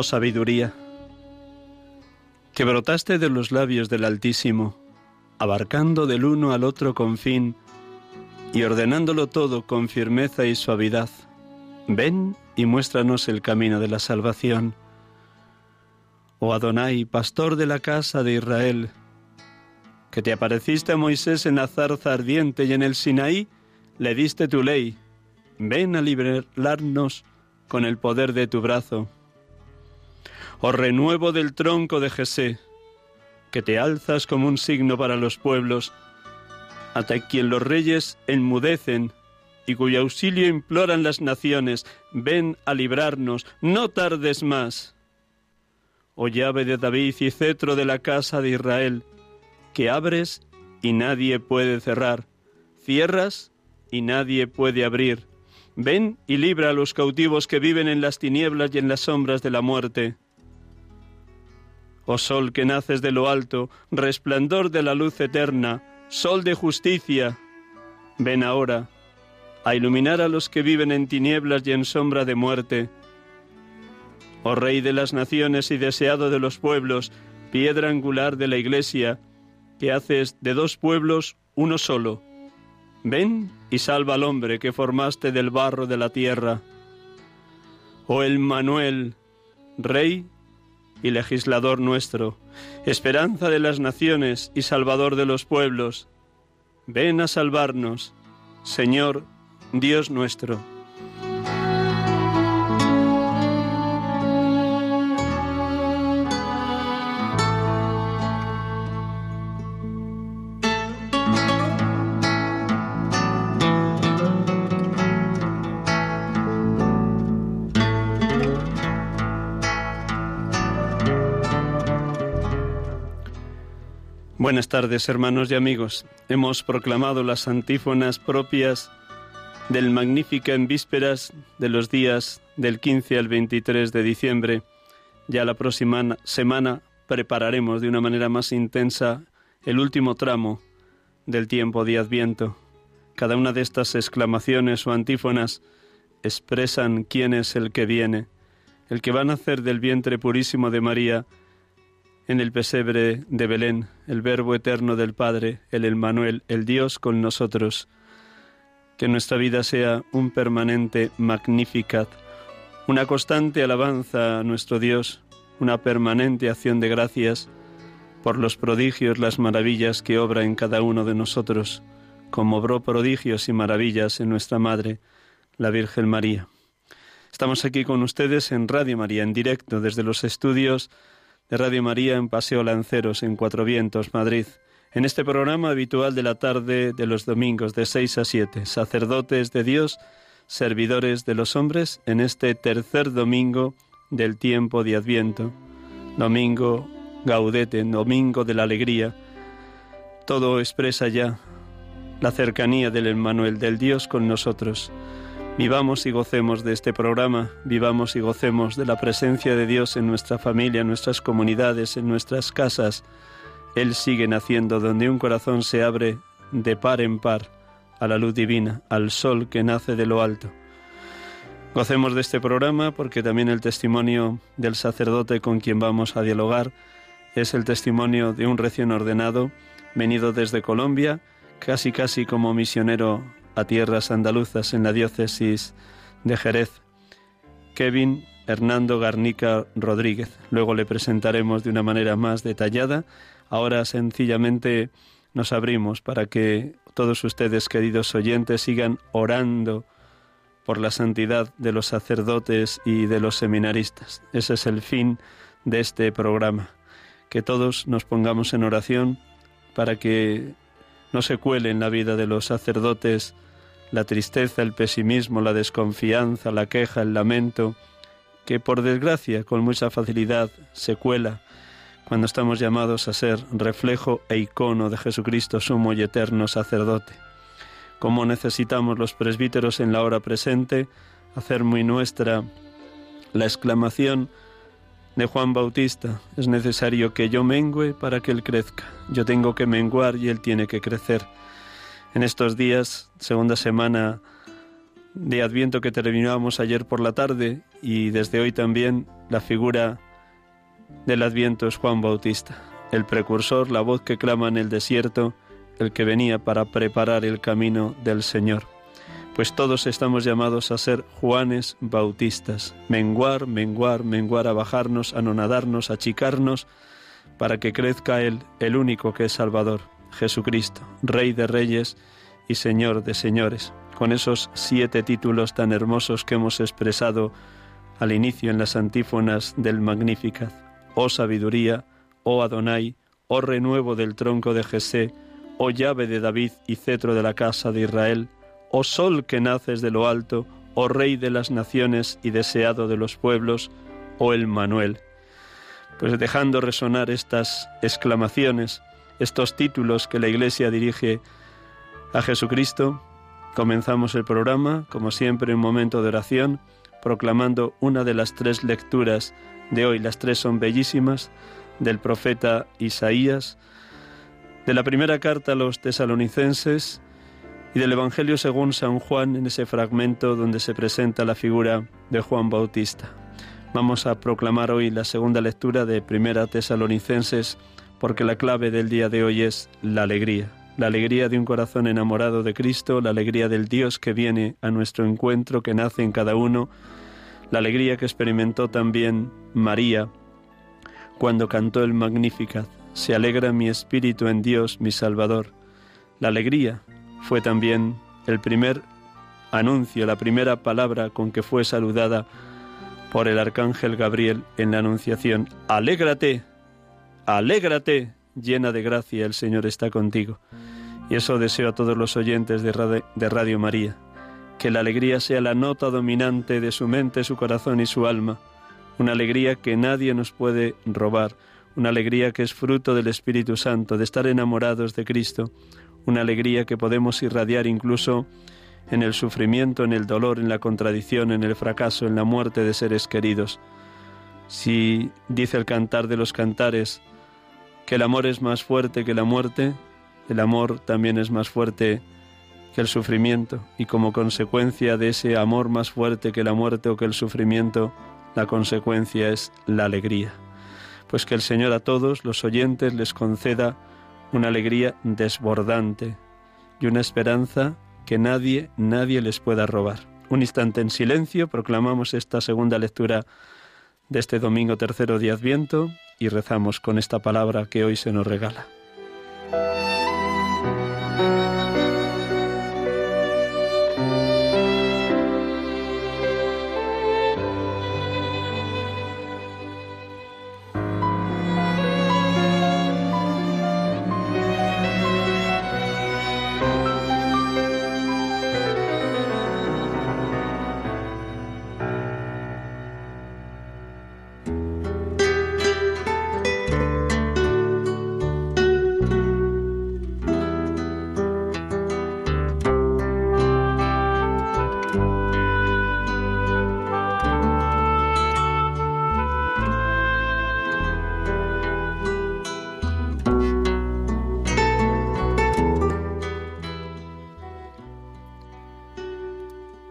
oh sabiduría, que brotaste de los labios del Altísimo, abarcando del uno al otro con fin y ordenándolo todo con firmeza y suavidad. Ven y muéstranos el camino de la salvación. Oh Adonai, pastor de la casa de Israel, que te apareciste a Moisés en la zarza ardiente y en el Sinaí le diste tu ley. Ven a liberarnos con el poder de tu brazo. Oh renuevo del tronco de Jesé, que te alzas como un signo para los pueblos, hasta quien los reyes enmudecen y cuyo auxilio imploran las naciones, ven a librarnos, no tardes más. Oh llave de David y cetro de la casa de Israel, que abres y nadie puede cerrar, cierras y nadie puede abrir. Ven y libra a los cautivos que viven en las tinieblas y en las sombras de la muerte. Oh sol que naces de lo alto, resplandor de la luz eterna, sol de justicia, ven ahora a iluminar a los que viven en tinieblas y en sombra de muerte. Oh Rey de las naciones y deseado de los pueblos, piedra angular de la Iglesia, que haces de dos pueblos uno solo. Ven y salva al hombre que formaste del barro de la tierra. Oh el Manuel, Rey y legislador nuestro, esperanza de las naciones y salvador de los pueblos, ven a salvarnos, Señor Dios nuestro. Buenas tardes, hermanos y amigos. Hemos proclamado las antífonas propias del Magnífica en vísperas de los días del 15 al 23 de diciembre. Ya la próxima semana prepararemos de una manera más intensa el último tramo del tiempo de Adviento. Cada una de estas exclamaciones o antífonas expresan quién es el que viene, el que va a nacer del vientre purísimo de María, en el pesebre de Belén, el Verbo eterno del Padre, el Emmanuel, el Dios con nosotros. Que nuestra vida sea un permanente Magnificat, una constante alabanza a nuestro Dios, una permanente acción de gracias por los prodigios, las maravillas que obra en cada uno de nosotros, como obró prodigios y maravillas en nuestra Madre, la Virgen María. Estamos aquí con ustedes en Radio María, en directo desde los estudios de Radio María en Paseo Lanceros, en Cuatro Vientos, Madrid. En este programa habitual de la tarde de los domingos de 6 a 7, sacerdotes de Dios, servidores de los hombres, en este tercer domingo del tiempo de Adviento. Domingo gaudete, domingo de la alegría. Todo expresa ya la cercanía del Emmanuel, del Dios con nosotros. Vivamos y gocemos de este programa, vivamos y gocemos de la presencia de Dios en nuestra familia, en nuestras comunidades, en nuestras casas. Él sigue naciendo donde un corazón se abre de par en par a la luz divina, al sol que nace de lo alto. Gocemos de este programa porque también el testimonio del sacerdote con quien vamos a dialogar es el testimonio de un recién ordenado venido desde Colombia, casi casi como misionero a tierras andaluzas en la diócesis de Jerez, Kevin Hernando Garnica Rodríguez. Luego le presentaremos de una manera más detallada. Ahora sencillamente nos abrimos para que todos ustedes, queridos oyentes, sigan orando por la santidad de los sacerdotes y de los seminaristas. Ese es el fin de este programa. Que todos nos pongamos en oración para que no se cuele en la vida de los sacerdotes la tristeza, el pesimismo, la desconfianza, la queja, el lamento, que por desgracia con mucha facilidad se cuela cuando estamos llamados a ser reflejo e icono de Jesucristo, sumo y eterno sacerdote. Como necesitamos los presbíteros en la hora presente hacer muy nuestra la exclamación de Juan Bautista, es necesario que yo mengüe para que Él crezca. Yo tengo que menguar y Él tiene que crecer. En estos días, segunda semana de Adviento que terminábamos ayer por la tarde y desde hoy también, la figura del Adviento es Juan Bautista, el precursor, la voz que clama en el desierto, el que venía para preparar el camino del Señor. Pues todos estamos llamados a ser Juanes Bautistas, menguar, menguar, menguar, a bajarnos, a achicarnos, para que crezca Él, el único que es Salvador, Jesucristo, Rey de Reyes y Señor de Señores, con esos siete títulos tan hermosos que hemos expresado al inicio en las antífonas del Magnificat oh sabiduría, oh Adonai, oh renuevo del tronco de Jesé, oh llave de David y cetro de la casa de Israel, oh sol que naces de lo alto, oh rey de las naciones y deseado de los pueblos, oh el Manuel. Pues dejando resonar estas exclamaciones, estos títulos que la Iglesia dirige a Jesucristo, comenzamos el programa, como siempre, un momento de oración, proclamando una de las tres lecturas de hoy. Las tres son bellísimas, del profeta Isaías, de la primera carta a los tesalonicenses y del Evangelio según San Juan en ese fragmento donde se presenta la figura de Juan Bautista. Vamos a proclamar hoy la segunda lectura de Primera Tesalonicenses porque la clave del día de hoy es la alegría, la alegría de un corazón enamorado de Cristo, la alegría del Dios que viene a nuestro encuentro, que nace en cada uno, la alegría que experimentó también María cuando cantó el Magnificat. Se alegra mi espíritu en Dios, mi Salvador. La alegría fue también el primer anuncio, la primera palabra con que fue saludada por el arcángel Gabriel en la Anunciación. Alégrate, alégrate, llena de gracia, el Señor está contigo. Y eso deseo a todos los oyentes de Radio, María que la alegría sea la nota dominante de su mente, su corazón y su alma, una alegría que nadie nos puede robar, una alegría que es fruto del Espíritu Santo, de estar enamorados de Cristo, una alegría que podemos irradiar incluso en el sufrimiento, en el dolor, en la contradicción, en el fracaso, en la muerte de seres queridos. Si dice el cantar de los cantares que el amor es más fuerte que la muerte, el amor también es más fuerte que el sufrimiento y como consecuencia de ese amor más fuerte que la muerte o que el sufrimiento, la consecuencia es la alegría. Pues que el Señor a todos los oyentes les conceda una alegría desbordante y una esperanza que nadie, nadie les pueda robar. Un instante en silencio, proclamamos esta segunda lectura de este domingo tercero de Adviento y rezamos con esta palabra que hoy se nos regala.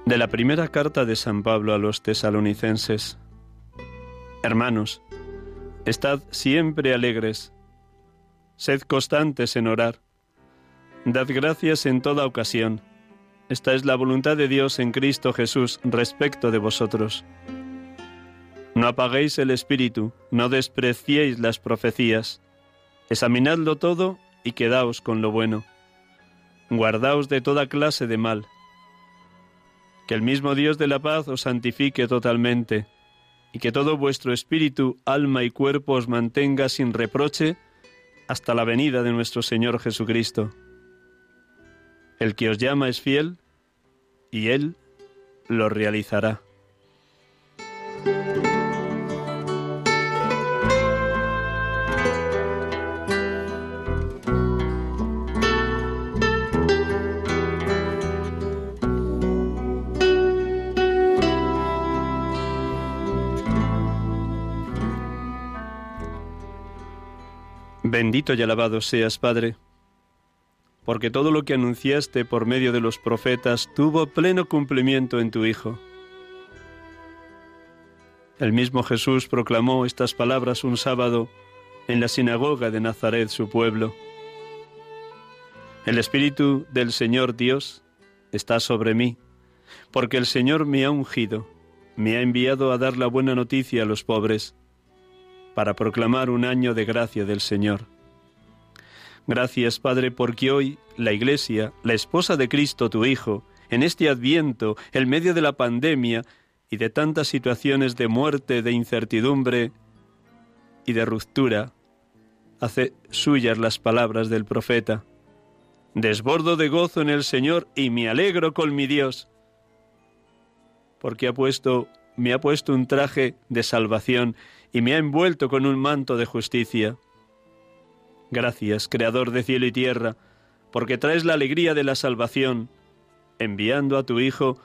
De la primera carta de San Pablo a los tesalonicenses. Hermanos, estad siempre alegres, sed constantes en orar, dad gracias en toda ocasión. Esta es la voluntad de Dios en Cristo Jesús respecto de vosotros. No apaguéis el espíritu, no despreciéis las profecías. Examinadlo todo y quedaos con lo bueno. Guardaos de toda clase de mal. Que el mismo Dios de la paz os santifique totalmente, y que todo vuestro espíritu, alma y cuerpo os mantenga sin reproche hasta la venida de nuestro Señor Jesucristo. El que os llama es fiel, y Él lo realizará. Bendito y alabado seas, Padre, porque todo lo que anunciaste por medio de los profetas tuvo pleno cumplimiento en tu Hijo. El mismo Jesús proclamó estas palabras un sábado en la sinagoga de Nazaret, su pueblo. El Espíritu del Señor Dios está sobre mí, porque el Señor me ha ungido, me ha enviado a dar la buena noticia a los pobres para proclamar un año de gracia del Señor. Gracias, Padre, porque hoy la Iglesia, la esposa de Cristo, tu Hijo, en este adviento, en medio de la pandemia y de tantas situaciones de muerte, de incertidumbre y de ruptura, hace suyas las palabras del profeta. Desbordo de gozo en el Señor y me alegro con mi Dios, porque ha puesto, me ha puesto un traje de salvación y me ha envuelto con un manto de justicia. Gracias, Creador de cielo y tierra, porque traes la alegría de la salvación, enviando a tu Hijo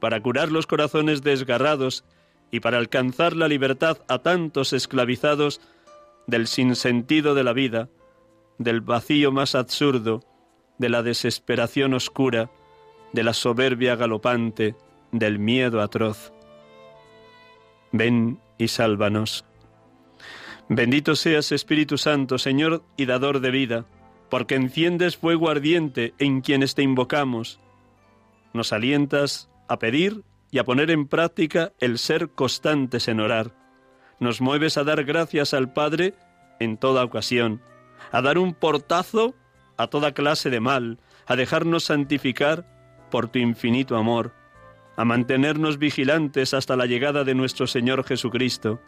para curar los corazones desgarrados y para alcanzar la libertad a tantos esclavizados del sinsentido de la vida, del vacío más absurdo, de la desesperación oscura, de la soberbia galopante, del miedo atroz. Ven y sálvanos. Bendito seas Espíritu Santo, Señor y dador de vida, porque enciendes fuego ardiente en quienes te invocamos. Nos alientas a pedir y a poner en práctica el ser constantes en orar. Nos mueves a dar gracias al Padre en toda ocasión, a dar un portazo a toda clase de mal, a dejarnos santificar por tu infinito amor, a mantenernos vigilantes hasta la llegada de nuestro Señor Jesucristo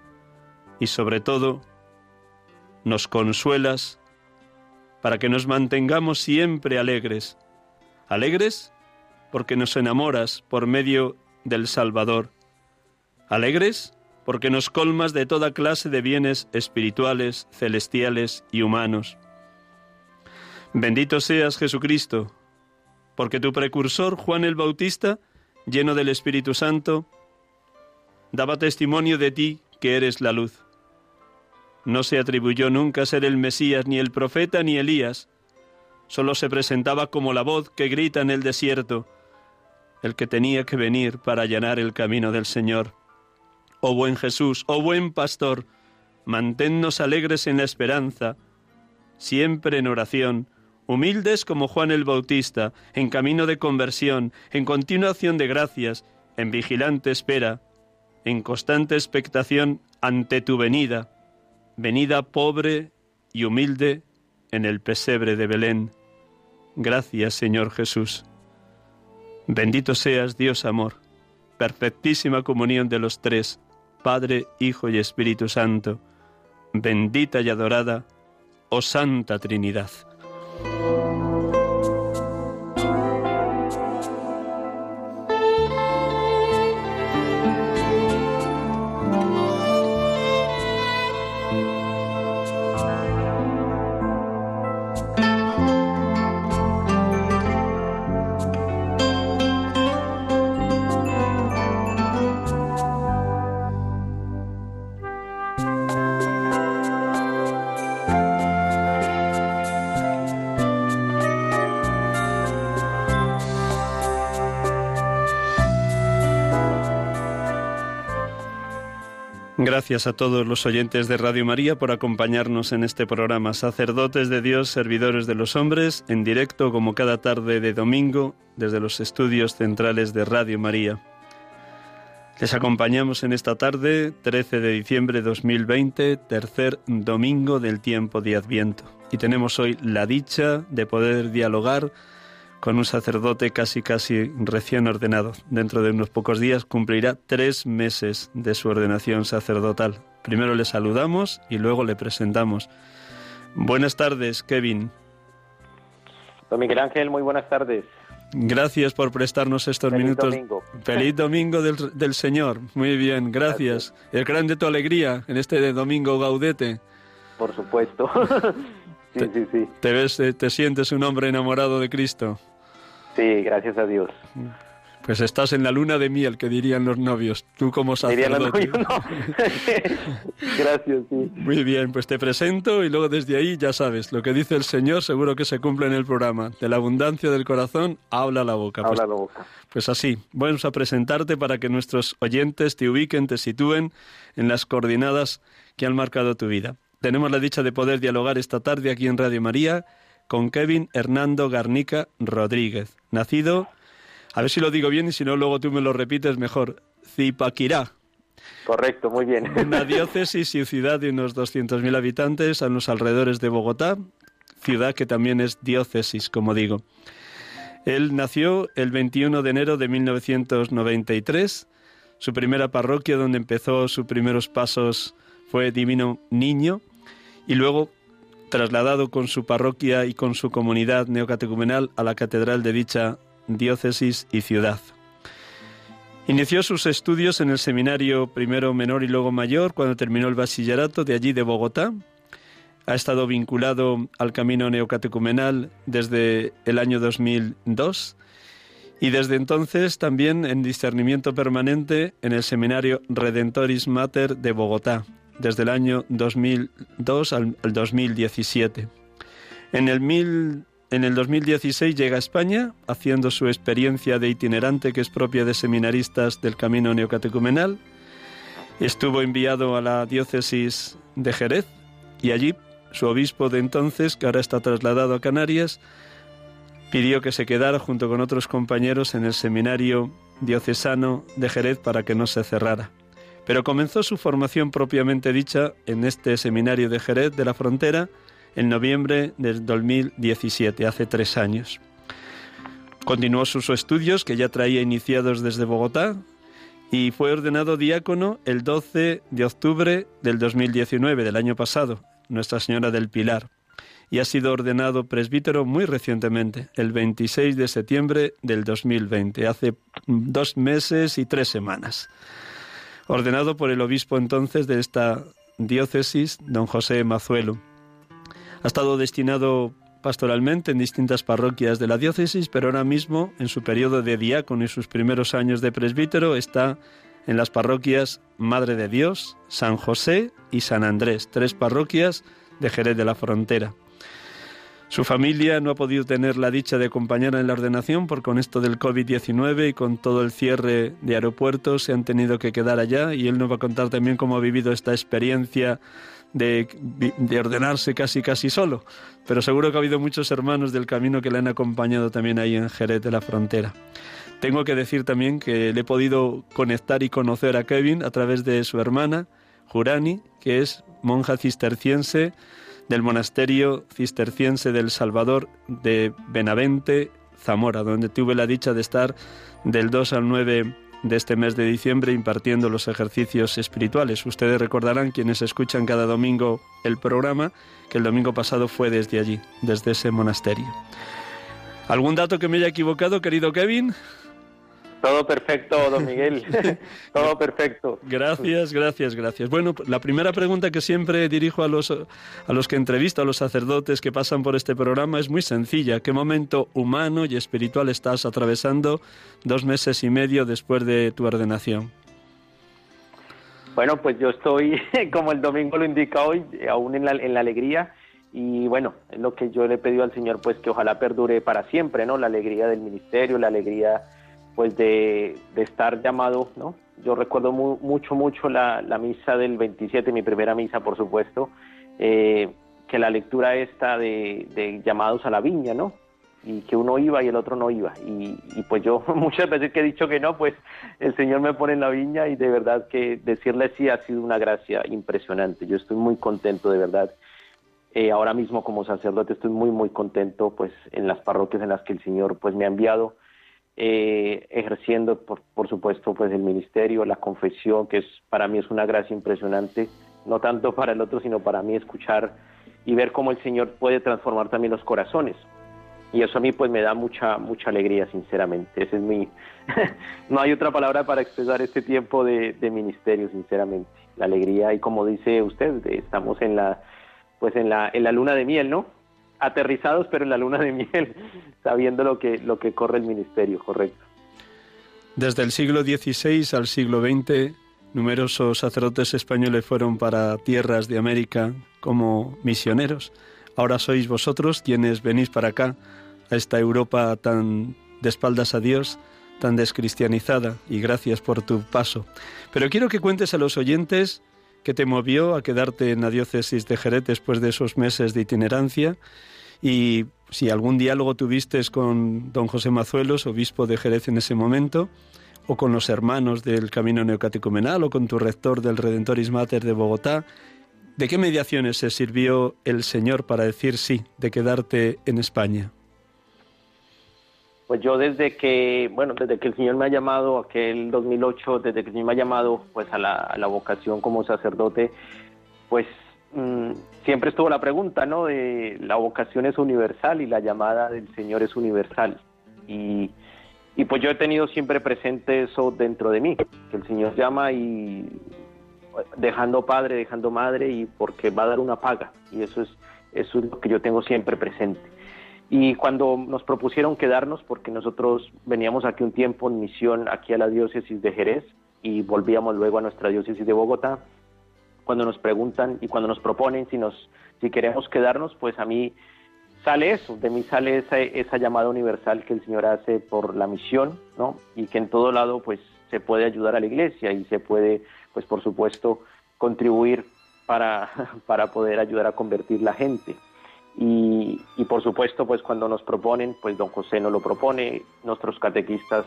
y sobre todo nos consuelas para que nos mantengamos siempre alegres. Alegres porque nos enamoras por medio del Salvador. Alegres porque nos colmas de toda clase de bienes espirituales, celestiales y humanos. Bendito seas Jesucristo, porque tu precursor Juan el Bautista, lleno del Espíritu Santo, daba testimonio de ti que eres la luz. No se atribuyó nunca ser el Mesías, ni el profeta, ni Elías. Solo se presentaba como la voz que grita en el desierto, el que tenía que venir para allanar el camino del Señor. Oh buen Jesús, oh buen pastor, manténnos alegres en la esperanza, siempre en oración, humildes como Juan el Bautista, en camino de conversión, en continuación de gracias, en vigilante espera, en constante expectación ante tu venida venida pobre y humilde en el pesebre de Belén. Gracias, Señor Jesús. Bendito seas, Dios amor, perfectísima comunión de los tres, Padre, Hijo y Espíritu Santo, bendita y adorada, oh Santa Trinidad. Gracias a todos los oyentes de Radio María por acompañarnos en este programa. Sacerdotes de Dios, servidores de los hombres, en directo como cada tarde de domingo desde los estudios centrales de Radio María. Les acompañamos en esta tarde, 13 de diciembre de 2020, tercer domingo del tiempo de Adviento. Y tenemos hoy la dicha de poder dialogar con un sacerdote casi casi recién ordenado. Dentro de unos pocos días cumplirá tres meses de su ordenación sacerdotal. Primero le saludamos y luego le presentamos. Buenas tardes, Kevin. Don Miguel Ángel, muy buenas tardes. Gracias por prestarnos estos Feliz minutos. domingo. Feliz domingo del, del Señor. Muy bien, gracias. El gran de tu alegría en este de domingo gaudete. Por supuesto. sí, sí, sí. Te ves, te sientes un hombre enamorado de Cristo. Sí, gracias a Dios. Pues estás en la luna de miel, que dirían los novios. Tú como Diría la sacerdote. novia, no. gracias, sí. Muy bien, pues te presento y luego desde ahí ya sabes, lo que dice el Señor seguro que se cumple en el programa. De la abundancia del corazón habla la boca. Pues- Habla la boca. Pues así, vamos a presentarte para que nuestros oyentes te ubiquen, te sitúen en las coordenadas que han marcado tu vida. Tenemos la dicha de poder dialogar esta tarde aquí en Radio María con Kevin Hernando Garnica Rodríguez, nacido, a ver si lo digo bien y si no luego tú me lo repites mejor, Zipaquirá, Correcto, muy bien. una diócesis y ciudad de unos 200.000 habitantes a los alrededores de Bogotá, ciudad que también es diócesis, como digo. Él nació el 21 de enero de 1993. Su primera parroquia donde empezó sus primeros pasos fue Divino Niño y luego trasladado con su parroquia y con su comunidad neocatecumenal a la catedral de dicha diócesis y ciudad. Inició sus estudios en el seminario primero menor y luego mayor cuando terminó el bachillerato de allí de Bogotá. Ha estado vinculado al camino neocatecumenal desde el año 2002 y desde entonces también en discernimiento permanente en el seminario Redentoris Mater de Bogotá, desde el año 2002 al, al 2017. En el, mil- en el 2016 llega a España, haciendo su experiencia de itinerante que es propia de seminaristas del camino neocatecumenal. Estuvo enviado a la diócesis de Jerez y allí su obispo de entonces, que ahora está trasladado a Canarias, pidió que se quedara junto con otros compañeros en el seminario diocesano de Jerez para que no se cerrara. Pero comenzó su formación propiamente dicha en este seminario de Jerez de la Frontera en noviembre del 2017, hace tres años. Continuó sus estudios que ya traía iniciados desde Bogotá y fue ordenado diácono el 12 de octubre del 2019, del año pasado, Nuestra Señora del Pilar. Y ha sido ordenado presbítero muy recientemente, el 26 de septiembre del 2020, hace dos meses y tres semanas. Ordenado por el obispo entonces de esta diócesis, don José Mazuelo. Ha estado destinado pastoralmente en distintas parroquias de la diócesis, pero ahora mismo, en su periodo de diácono y sus primeros años de presbítero, está en las parroquias Madre de Dios, San José y San Andrés, tres parroquias de Jerez de la Frontera. Su familia no ha podido tener la dicha de acompañar en la ordenación porque con esto del COVID-19 y con todo el cierre de aeropuertos se han tenido que quedar allá y él nos va a contar también cómo ha vivido esta experiencia de, de ordenarse casi casi solo. Pero seguro que ha habido muchos hermanos del camino que le han acompañado también ahí en Jerez de la Frontera. Tengo que decir también que le he podido conectar y conocer a Kevin a través de su hermana, Jurani, que es monja cisterciense del monasterio cisterciense del Salvador de Benavente, Zamora, donde tuve la dicha de estar del 2 al 9 de este mes de diciembre impartiendo los ejercicios espirituales. Ustedes recordarán, quienes escuchan cada domingo el programa, que el domingo pasado fue desde allí, desde ese monasterio. ¿Algún dato que me haya equivocado, querido Kevin? Todo perfecto, don Miguel. Todo perfecto. Gracias, gracias, gracias. Bueno, la primera pregunta que siempre dirijo a los, a los que entrevisto, a los sacerdotes que pasan por este programa, es muy sencilla. ¿Qué momento humano y espiritual estás atravesando dos meses y medio después de tu ordenación? Bueno, pues yo estoy, como el domingo lo indica hoy, aún en la, en la alegría. Y bueno, es lo que yo le he pedido al Señor, pues que ojalá perdure para siempre, ¿no? La alegría del ministerio, la alegría pues de, estar llamado, ¿no? Yo recuerdo mucho, mucho la, misa del 27, mi primera misa, por supuesto, eh, que la lectura esta de, llamados a la viña, ¿no? Y que uno iba y el otro no iba. Y, y, pues yo muchas veces que he dicho que no, pues el Señor me pone en la viña y de verdad que decirle sí ha sido una gracia impresionante. Yo estoy muy contento, de verdad. Eh, ahora mismo como sacerdote estoy muy, muy contento pues en las parroquias en las que el Señor pues me ha enviado eh, ejerciendo, por, por, supuesto, pues el ministerio, la confesión, que es para mí es una gracia impresionante, no tanto para el otro, sino para mí escuchar y ver cómo el Señor puede transformar también los corazones. Y eso a mí pues me da mucha mucha alegría, sinceramente. Ese es mi no hay otra palabra para expresar este tiempo de, de ministerio, sinceramente. La alegría y como dice usted, estamos en la pues en la en la luna de miel, ¿no? Aterrizados, pero en la luna de miel, sabiendo lo que, lo que corre el ministerio, correcto. Desde el siglo XVI al siglo XX, numerosos sacerdotes españoles fueron para tierras de América como misioneros. Ahora sois vosotros quienes venís para acá, a esta Europa tan de espaldas a Dios, tan descristianizada, y gracias por tu paso. Pero quiero que cuentes a los oyentes qué te movió a quedarte en la diócesis de Jerez después de esos meses de itinerancia y si algún diálogo tuviste con don José Mazuelos, obispo de Jerez en ese momento, o con los hermanos del Camino Neocatecumenal, o con tu rector del Redentoris Mater de Bogotá, ¿de qué mediaciones se sirvió el Señor para decir sí, de quedarte en España? Pues yo desde que, bueno, desde que el Señor me ha llamado, aquel 2008, desde que el Señor me ha llamado pues a la, vocación como sacerdote, pues Mm, siempre estuvo la pregunta, ¿no? De la vocación es universal y la llamada del Señor es universal. Y, y pues yo he tenido siempre presente eso dentro de mí, que el Señor llama y dejando padre, dejando madre y porque va a dar una paga. Y eso es, eso es lo que yo tengo siempre presente. Y cuando nos propusieron quedarnos, porque nosotros veníamos aquí un tiempo en misión aquí a la diócesis de Jerez y volvíamos luego a nuestra diócesis de Bogotá, cuando nos preguntan y cuando nos proponen si nos si queremos quedarnos, pues a mí sale eso, de mí sale esa, esa llamada universal que el Señor hace por la misión, ¿no? Y que en todo lado pues se puede ayudar a la iglesia y se puede, pues por supuesto, contribuir para, para poder ayudar a convertir la gente. Y, por supuesto, pues cuando nos proponen, pues don José nos lo propone, nuestros catequistas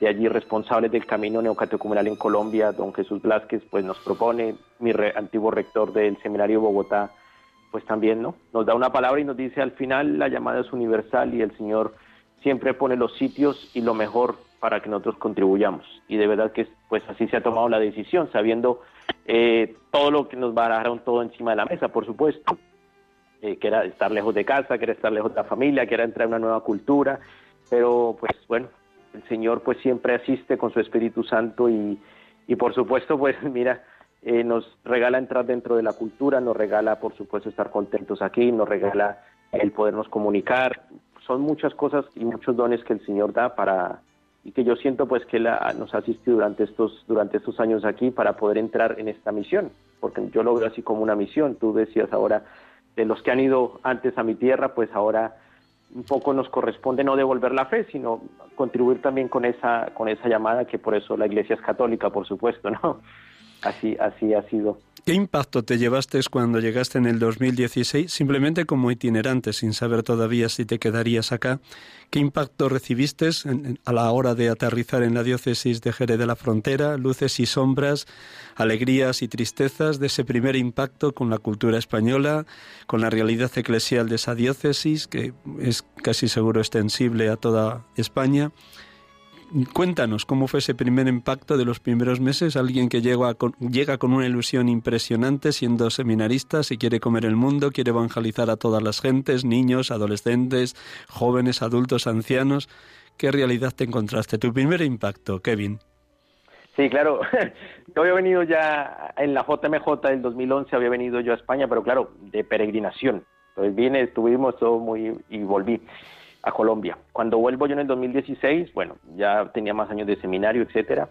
de allí responsables del camino neocatecumenal en Colombia, don Jesús Blázquez, pues nos propone, mi antiguo rector del Seminario Bogotá, pues también, ¿no? Nos da una palabra y nos dice al final la llamada es universal y el Señor siempre pone los sitios y lo mejor para que nosotros contribuyamos. Y de verdad que pues así se ha tomado la decisión, sabiendo eh, todo lo que nos dar todo encima de la mesa, por supuesto, eh, que era estar lejos de casa, que era estar lejos de la familia, que era entrar en una nueva cultura, pero pues bueno, el Señor pues siempre asiste con su Espíritu Santo y, y por supuesto pues mira, eh, nos regala entrar dentro de la cultura, nos regala por supuesto estar contentos aquí, nos regala el podernos comunicar, son muchas cosas y muchos dones que el Señor da para y que yo siento pues que Él nos ha asistido durante estos durante estos años aquí para poder entrar en esta misión, porque yo lo veo así como una misión. Tú decías ahora de los que han ido antes a mi tierra, pues ahora un poco nos corresponde no devolver la fe, sino contribuir también con esa, con esa llamada, que por eso la Iglesia es católica, por supuesto, ¿no? Así, así ha sido. ¿Qué impacto te llevaste cuando llegaste en el 2016, simplemente como itinerante, sin saber todavía si te quedarías acá? ¿Qué impacto recibiste a la hora de aterrizar en la diócesis de Jerez de la Frontera? Luces y sombras, alegrías y tristezas de ese primer impacto con la cultura española, con la realidad eclesial de esa diócesis, que es casi seguro extensible a toda España. Cuéntanos cómo fue ese primer impacto de los primeros meses. Alguien que llega con, llega con una ilusión impresionante siendo seminarista, se quiere comer el mundo, quiere evangelizar a todas las gentes, niños, adolescentes, jóvenes, adultos, ancianos. ¿Qué realidad te encontraste? Tu primer impacto, Kevin. Sí, claro. Yo había venido ya en la JMJ del 2011, había venido yo a España, pero claro, de peregrinación. Entonces vine, estuvimos todo muy y volví a Colombia. Cuando vuelvo yo en el 2016, bueno, ya tenía más años de seminario, etcétera,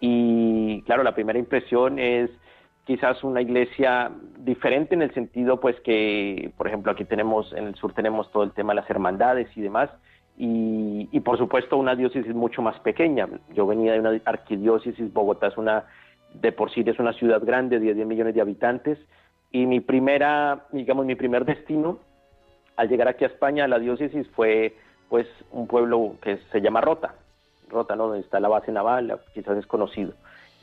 y claro, la primera impresión es quizás una iglesia diferente en el sentido pues que, por ejemplo, aquí tenemos, en el sur tenemos todo el tema de las hermandades y demás, y, y, por supuesto una diócesis mucho más pequeña. Yo venía de una arquidiócesis, Bogotá es una, de por sí es una ciudad grande, de 10 millones de habitantes, y mi primera, digamos, mi primer destino al llegar aquí a España, la diócesis fue pues un pueblo que se llama Rota, Rota, ¿no? Donde está la base naval, quizás es conocido.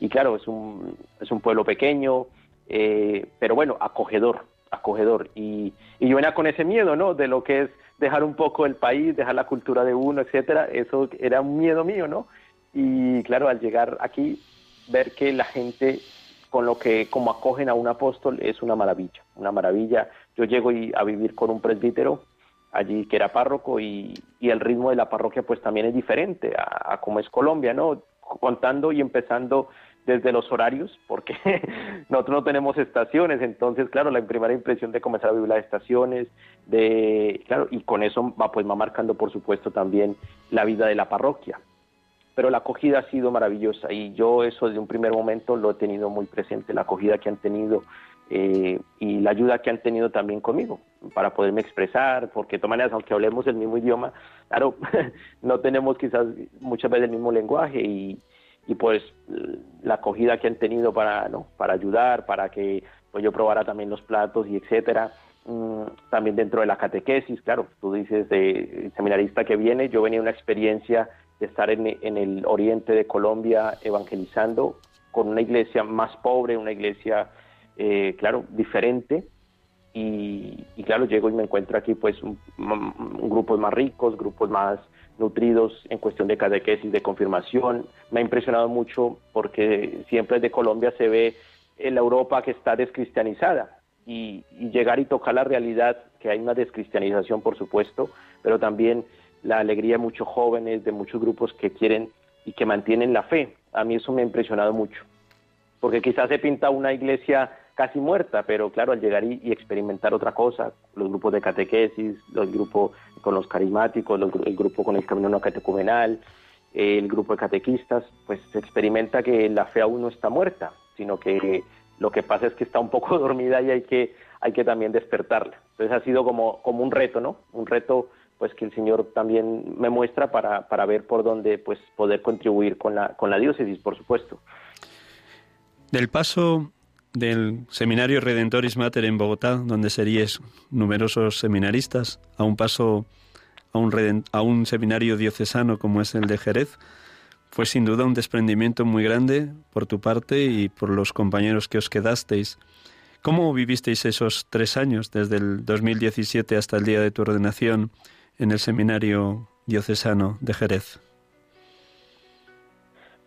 Y claro, es un, es un pueblo pequeño, eh, pero bueno, acogedor, acogedor. Y, y yo venía con ese miedo, ¿no? De lo que es dejar un poco el país, dejar la cultura de uno, etcétera. Eso era un miedo mío, ¿no? Y claro, al llegar aquí, ver que la gente con lo que como acogen a un apóstol es una maravilla, una maravilla. Yo llego a vivir con un presbítero allí que era párroco y, el ritmo de la parroquia pues también es diferente a, como es Colombia, ¿no? Contando y empezando desde los horarios, porque nosotros no tenemos estaciones, entonces, claro, la primera impresión de comenzar a vivir las estaciones, de, claro, y con eso va, pues, va marcando, por supuesto, también la vida de la parroquia. Pero la acogida ha sido maravillosa y yo eso desde un primer momento lo he tenido muy presente, la acogida que han tenido eh, y la ayuda que han tenido también conmigo para poderme expresar, porque de todas maneras, aunque hablemos el mismo idioma, claro, no tenemos quizás muchas veces el mismo lenguaje y, y pues la acogida que han tenido para, ¿no? para ayudar, para que pues yo probara también los platos y etcétera. Mm, también dentro de la catequesis, claro, tú dices de seminarista que viene, yo venía de una experiencia de estar en, en el oriente de Colombia evangelizando con una iglesia más pobre, una iglesia eh, claro, diferente. Y, claro, llego y me encuentro aquí pues grupos más ricos, grupos más nutridos en cuestión de catequesis, de confirmación. Me ha impresionado mucho porque siempre desde Colombia se ve la Europa que está descristianizada y, y, llegar y tocar la realidad, que hay una descristianización por supuesto, pero también la alegría de muchos jóvenes, de muchos grupos que quieren y que mantienen la fe. A mí eso me ha impresionado mucho, porque quizás se pinta una iglesia casi muerta, pero claro, al llegar y, experimentar otra cosa, los grupos de catequesis, los grupos con los carismáticos, el grupo con el camino no catecumenal, el grupo de catequistas, pues se experimenta que la fe aún no está muerta, sino que lo que pasa es que está un poco dormida y hay que, hay que también despertarla. Entonces ha sido como, como un reto, ¿no? Un reto pues que el Señor también me muestra para, para ver por dónde pues poder contribuir con la, con la diócesis, por supuesto. Del paso del Seminario Redentoris Mater en Bogotá, donde seríais numerosos seminaristas, a un paso a un, a un seminario diocesano como es el de Jerez, fue sin duda un desprendimiento muy grande por tu parte y por los compañeros que os quedasteis. ¿Cómo vivisteis esos tres años, desde el 2017 hasta el día de tu ordenación en el seminario diocesano de Jerez?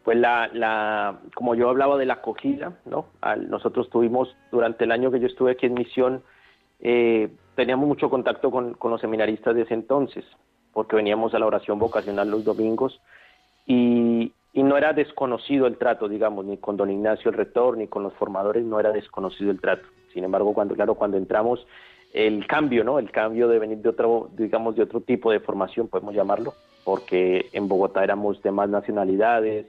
Pues la, la, como yo hablaba de la acogida, ¿no? nosotros tuvimos, durante el año que yo estuve aquí en misión, eh, teníamos mucho contacto con, con, los seminaristas de ese entonces, porque veníamos a la oración vocacional los domingos y, y, no era desconocido el trato, digamos, ni con don Ignacio el rector, ni con los formadores, no era desconocido el trato. Sin embargo, cuando, claro, cuando entramos, el cambio, ¿no? El cambio de venir de otro, digamos, de otro tipo de formación, podemos llamarlo, porque en Bogotá éramos de más nacionalidades,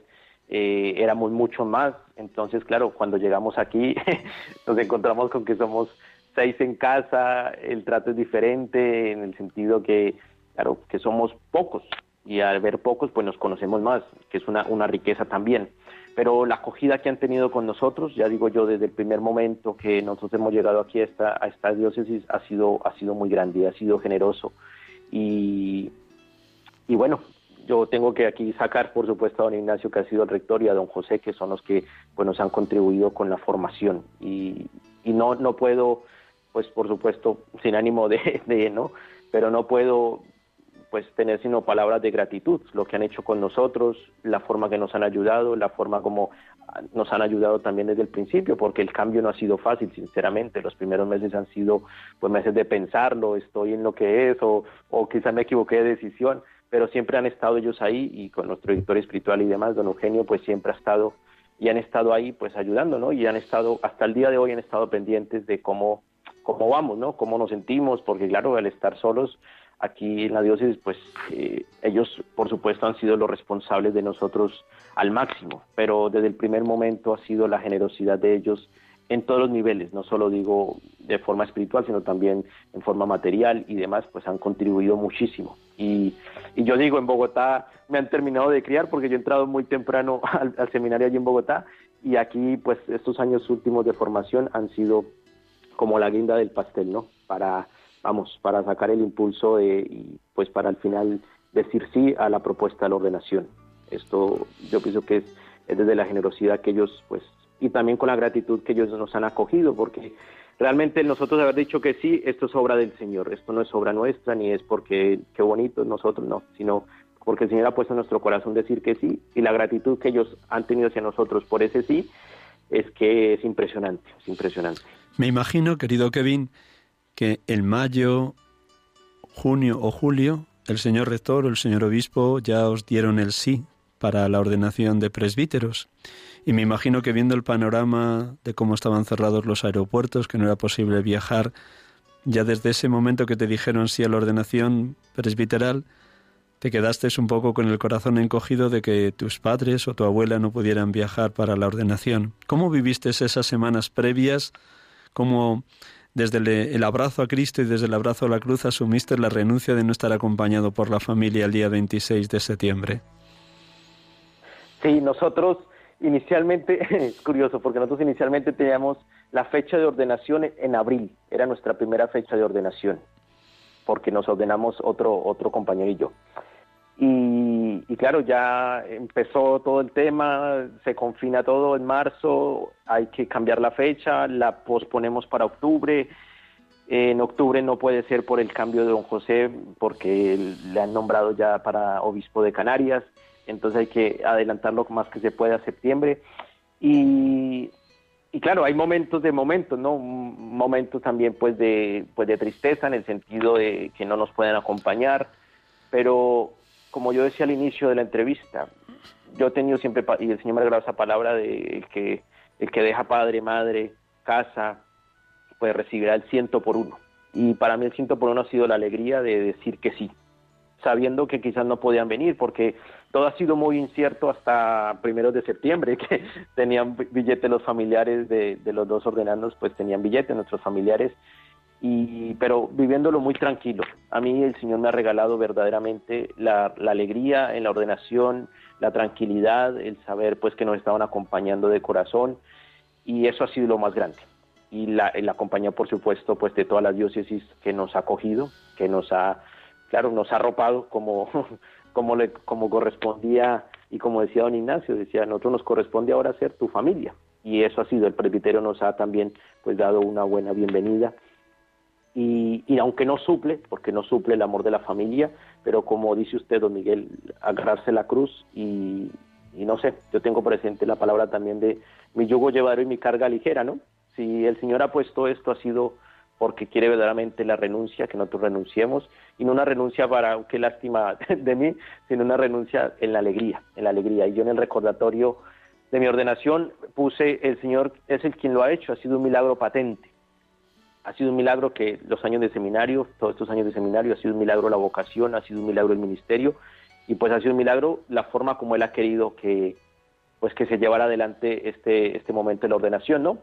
eh, éramos mucho más. Entonces, claro, cuando llegamos aquí nos encontramos con que somos seis en casa, el trato es diferente en el sentido que, claro, que somos pocos y al ver pocos, pues nos conocemos más, que es una, una riqueza también. Pero la acogida que han tenido con nosotros, ya digo yo, desde el primer momento que nosotros hemos llegado aquí a esta, a esta diócesis, ha sido, ha sido muy grande, ha sido generoso. Y, y bueno, yo tengo que aquí sacar, por supuesto, a don Ignacio, que ha sido el rector, y a don José, que son los que pues, nos han contribuido con la formación. Y, y no, no puedo, pues por supuesto, sin ánimo de, de, ¿no? Pero no puedo pues tener sino palabras de gratitud, lo que han hecho con nosotros, la forma que nos han ayudado, la forma como nos han ayudado también desde el principio, porque el cambio no ha sido fácil, sinceramente. Los primeros meses han sido pues meses de pensarlo, estoy en lo que es, o, o quizás me equivoqué de decisión, pero siempre han estado ellos ahí y con nuestro director espiritual y demás, don Eugenio, pues siempre ha estado y han estado ahí pues ayudando, ¿no? Y han estado, hasta el día de hoy han estado pendientes de cómo, cómo vamos, ¿no? Cómo nos sentimos, porque claro, al estar solos aquí en la diócesis, pues eh, ellos por supuesto han sido los responsables de nosotros al máximo, pero desde el primer momento ha sido la generosidad de ellos en todos los niveles, no solo digo de forma espiritual, sino también en forma material y demás, pues han contribuido muchísimo. Y, y yo digo, en Bogotá me han terminado de criar porque yo he entrado muy temprano al, seminario allí en Bogotá y aquí pues estos años últimos de formación han sido como la guinda del pastel, ¿no? Para, vamos, para sacar el impulso de, y pues para al final decir sí a la propuesta de la ordenación. Esto yo pienso que es, es desde la generosidad que ellos pues y también con la gratitud que ellos nos han acogido porque realmente nosotros haber dicho que sí, esto es obra del Señor, esto no es obra nuestra, ni es porque qué bonito nosotros, no, sino porque el Señor ha puesto en nuestro corazón decir que sí, y la gratitud que ellos han tenido hacia nosotros por ese sí, es que es impresionante, es impresionante. Me imagino, querido Kevin, que en mayo, junio o julio, el señor rector o el señor obispo ya os dieron el sí para la ordenación de presbíteros. Y me imagino que viendo el panorama de cómo estaban cerrados los aeropuertos, que no era posible viajar, ya desde ese momento que te dijeron sí a la ordenación presbiteral, te quedaste un poco con el corazón encogido de que tus padres o tu abuela no pudieran viajar para la ordenación. ¿Cómo viviste esas semanas previas? ¿Cómo desde el, abrazo a Cristo y desde el abrazo a la cruz asumiste la renuncia de no estar acompañado por la familia el día 26 de septiembre? Sí, nosotros inicialmente, es curioso, porque nosotros inicialmente teníamos la fecha de ordenación en abril, era nuestra primera fecha de ordenación, porque nos ordenamos otro, otro compañero y yo. Y, y, claro, ya empezó todo el tema, se confina todo en marzo, hay que cambiar la fecha, la posponemos para octubre. En octubre no puede ser por el cambio de don José, porque le han nombrado ya para obispo de Canarias entonces hay que adelantarlo más que se pueda a septiembre. Y, claro, hay momentos de momentos, ¿no? Momentos también pues de, pues de tristeza en el sentido de que no nos pueden acompañar, pero como yo decía al inicio de la entrevista, yo he tenido siempre, y el Señor me ha regalado esa palabra de que el que deja padre, madre, casa, pues recibirá el ciento por uno. Y para mí el ciento por uno ha sido la alegría de decir que sí, sabiendo que quizás no podían venir, porque todo ha sido muy incierto hasta primeros de septiembre, que tenían billete los familiares de, los dos ordenandos, pues tenían billete nuestros familiares, y, pero viviéndolo muy tranquilo. A mí el Señor me ha regalado verdaderamente la, alegría en la ordenación, la tranquilidad, el saber pues que nos estaban acompañando de corazón, y eso ha sido lo más grande. Y la, la compañía, por supuesto, pues de toda la diócesis que nos ha acogido, que nos ha claro, nos ha arropado como, como, le, como correspondía y como decía don Ignacio, decía, nosotros nos corresponde ahora ser tu familia. Y eso ha sido, el presbiterio nos ha también pues dado una buena bienvenida. Y, y, aunque no suple, porque no suple el amor de la familia, pero como dice usted, don Miguel, agarrarse la cruz y, y no sé, yo tengo presente la palabra también de mi yugo llevadero y mi carga ligera, ¿no? Si el Señor ha puesto esto, ha sido porque quiere verdaderamente la renuncia, que nosotros renunciemos, y no una renuncia para, qué lástima de mí, sino una renuncia en la alegría, en la alegría. Y yo en el recordatorio de mi ordenación puse, el Señor es el quien lo ha hecho, ha sido un milagro patente. Ha sido un milagro que los años de seminario, todos estos años de seminario, ha sido un milagro la vocación, ha sido un milagro el ministerio, y pues ha sido un milagro la forma como Él ha querido que, pues que se llevara adelante este, este momento de la ordenación, ¿no?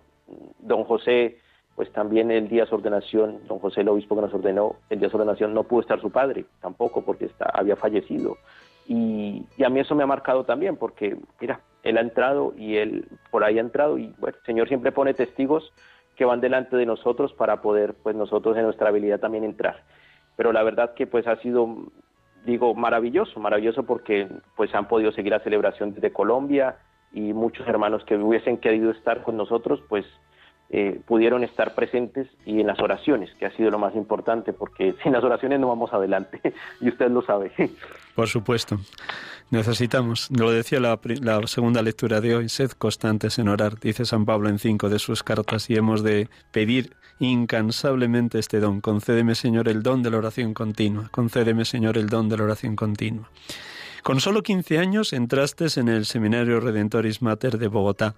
Don José pues también el día de su ordenación, don José el obispo que nos ordenó, el día de su ordenación no pudo estar su padre, tampoco porque está, había fallecido. Y, a mí eso me ha marcado también, porque mira, él ha entrado y él por ahí ha entrado y bueno, el Señor siempre pone testigos que van delante de nosotros para poder pues nosotros en nuestra habilidad también entrar. Pero la verdad que pues ha sido, digo, maravilloso, maravilloso porque pues han podido seguir la celebración desde Colombia y muchos hermanos que hubiesen querido estar con nosotros pues eh, pudieron estar presentes y en las oraciones, que ha sido lo más importante, porque sin las oraciones no vamos adelante, y usted lo sabe. Por supuesto. Necesitamos, lo decía la, la, segunda lectura de hoy, sed constantes en orar, dice San Pablo en cinco de sus cartas, y hemos de pedir incansablemente este don. Concédeme, Señor, el don de la oración continua. Concédeme, Señor, el don de la oración continua. Con solo 15 años entraste en el Seminario Redentoris Mater de Bogotá.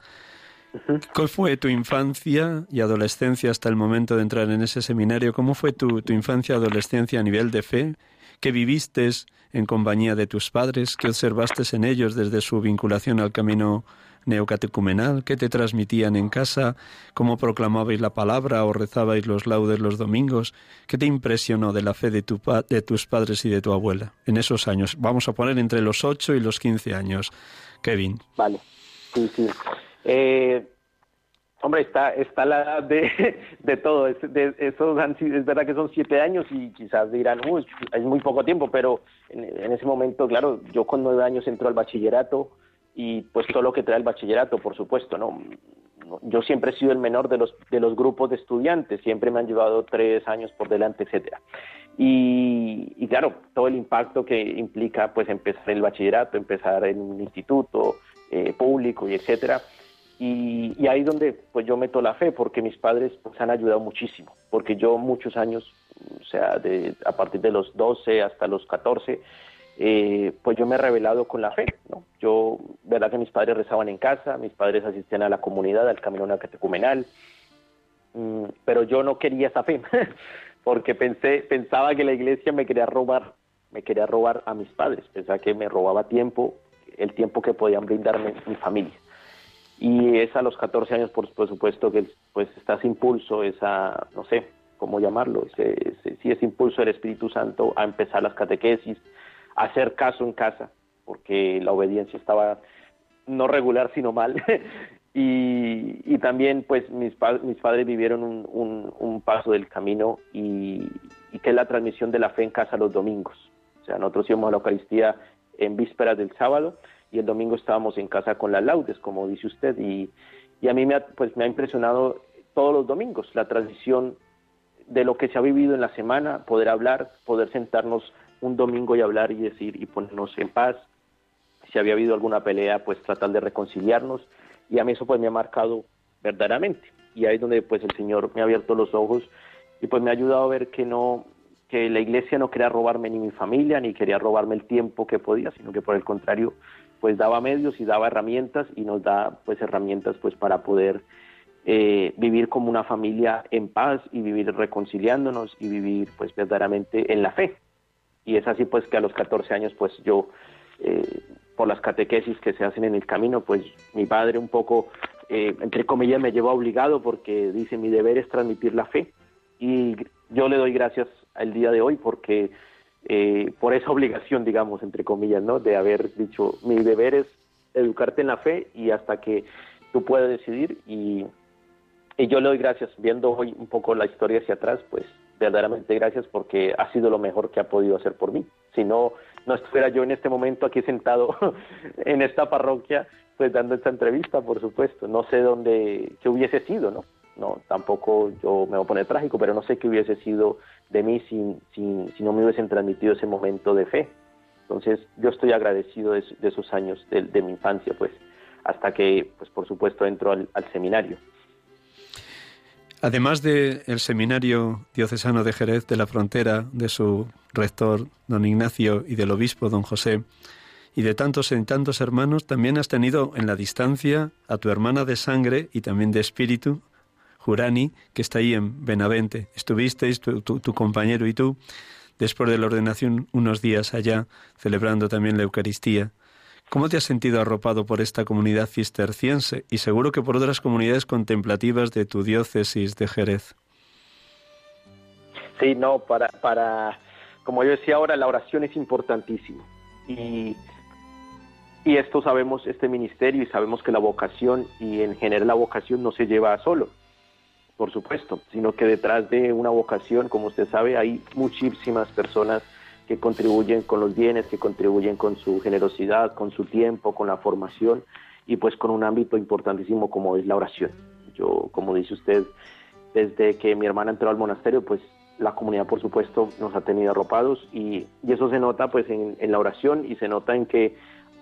¿Cuál fue tu infancia y adolescencia hasta el momento de entrar en ese seminario? ¿Cómo fue tu, infancia y adolescencia a nivel de fe? que viviste en compañía de tus padres, que observaste en ellos desde su vinculación al camino neocatecumenal, que te transmitían en casa, cómo proclamabais la palabra o rezabais los laudes los domingos, qué te impresionó de la fe de, de tus padres y de tu abuela en esos años. Vamos a poner entre los 8 y los 15 años. Kevin. Vale, sí, sí. Eh, hombre, está, está la edad de, de todo. Es, de, esos es verdad que son siete años y quizás dirán, uy, es muy poco tiempo, pero en, en, ese momento, claro, yo con nueve años entro al bachillerato y pues todo lo que trae el bachillerato, por supuesto, ¿no? Yo siempre he sido el menor de los, de los grupos de estudiantes, siempre me han llevado tres años por delante, etcétera. Y, y, claro, todo el impacto que implica pues empezar el bachillerato, empezar en un instituto eh, público y etcétera. Y, y, ahí donde pues yo meto la fe, porque mis padres pues han ayudado muchísimo, porque yo muchos años, o sea, de, a partir de los 12 hasta los 14, eh, pues yo me he revelado con la fe, ¿no? Yo, verdad que mis padres rezaban en casa, mis padres asistían a la comunidad, al camino catecumenal, mmm, pero yo no quería esa fe, porque pensé, pensaba que la iglesia me quería robar, me quería robar a mis padres, pensaba que me robaba tiempo, el tiempo que podían brindarme mi familia. Y es a los 14 años, por, supuesto, que pues está ese impulso, esa, no sé cómo llamarlo, ese, ese, sí, ese impulso del Espíritu Santo a empezar las catequesis, hacer caso en casa, porque la obediencia estaba no regular, sino mal. y, también, pues, mis, mis padres vivieron un, un, un, paso del camino y, y, que es la transmisión de la fe en casa los domingos. O sea, nosotros íbamos a la Eucaristía en vísperas del sábado y el domingo estábamos en casa con las laudes, como dice usted, y, y a mí me ha, pues, me ha impresionado todos los domingos la transmisión de lo que se ha vivido en la semana, poder hablar, poder sentarnos un domingo y hablar y decir y ponernos en paz. Si había habido alguna pelea, pues tratar de reconciliarnos. Y a mí eso pues me ha marcado verdaderamente. Y ahí es donde pues el Señor me ha abierto los ojos y pues me ha ayudado a ver que no que la iglesia no quería robarme ni mi familia ni quería robarme el tiempo que podía, sino que por el contrario pues daba medios y daba herramientas y nos da pues herramientas pues para poder eh, vivir como una familia en paz y vivir reconciliándonos y vivir pues verdaderamente en la fe. Y es así pues que a los 14 años pues yo eh, por las catequesis que se hacen en el camino pues mi padre un poco eh, entre comillas me llevó obligado porque dice mi deber es transmitir la fe y yo le doy gracias al día de hoy porque eh, por esa obligación digamos entre comillas no de haber dicho mi deber es educarte en la fe y hasta que tú puedas decidir y, yo le doy gracias viendo hoy un poco la historia hacia atrás pues verdaderamente gracias porque ha sido lo mejor que ha podido hacer por mí. Si no, no estuviera yo en este momento aquí sentado en esta parroquia, pues dando esta entrevista, por supuesto. No sé dónde, qué hubiese sido, ¿no? No, tampoco yo me voy a poner trágico, pero no sé qué hubiese sido de mí si, si, no me hubiesen transmitido ese momento de fe. Entonces, yo estoy agradecido de, de esos años de, de, mi infancia, pues, hasta que, pues, por supuesto, entro al, seminario. Además del el seminario diocesano de Jerez de la Frontera, de su rector, don Ignacio, y del obispo, don José, y de tantos en tantos hermanos, también has tenido en la distancia a tu hermana de sangre y también de espíritu, Jurani, que está ahí en Benavente. Estuvisteis, tu, tu, tu compañero y tú, después de la ordenación, unos días allá, celebrando también la Eucaristía. ¿Cómo te has sentido arropado por esta comunidad cisterciense y seguro que por otras comunidades contemplativas de tu diócesis de Jerez? Sí, no, para, para, como yo decía ahora, la oración es importantísima. Y, y esto sabemos, este ministerio, y sabemos que la vocación, y en general la vocación no se lleva solo, por supuesto, sino que detrás de una vocación, como usted sabe, hay muchísimas personas que contribuyen con los bienes, que contribuyen con su generosidad, con su tiempo, con la formación y pues con un ámbito importantísimo como es la oración. Yo, como dice usted, desde que mi hermana entró al monasterio, pues la comunidad por supuesto nos ha tenido arropados y, y eso se nota pues en, en, la oración y se nota en que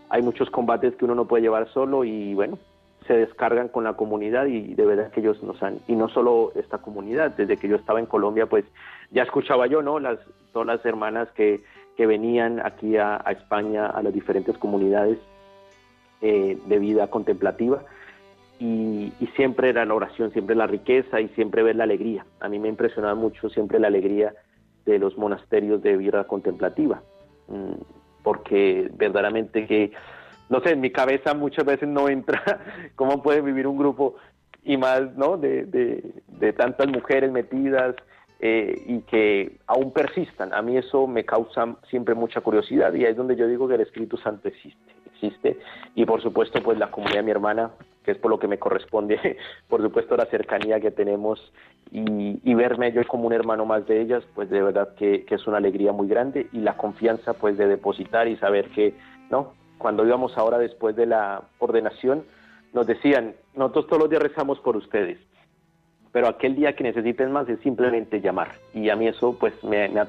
hay muchos combates que uno no puede llevar solo y bueno, se descargan con la comunidad y de verdad que ellos nos han, y no solo esta comunidad, desde que yo estaba en Colombia pues ya escuchaba yo, ¿no? Las, todas las hermanas que, que venían aquí a, a, España, a las diferentes comunidades eh, de vida contemplativa, y, y, siempre era la oración, siempre la riqueza y siempre ver la alegría. A mí me impresionaba mucho siempre la alegría de los monasterios de vida contemplativa, mm, porque verdaderamente que, no sé, en mi cabeza muchas veces no entra cómo puede vivir un grupo y más, ¿no? De, de, tantas mujeres metidas eh, y que aún persistan. A mí eso me causa siempre mucha curiosidad y ahí es donde yo digo que el Espíritu Santo existe, existe y por supuesto pues la comunidad de mi hermana que es por lo que me corresponde, por supuesto, la cercanía que tenemos y, verme yo como un hermano más de ellas, pues de verdad que, es una alegría muy grande y la confianza pues de depositar y saber que, ¿no? Cuando íbamos ahora después de la ordenación, nos decían, nosotros todos los días rezamos por ustedes, pero aquel día que necesiten más es simplemente llamar. Y a mí eso pues me, me ha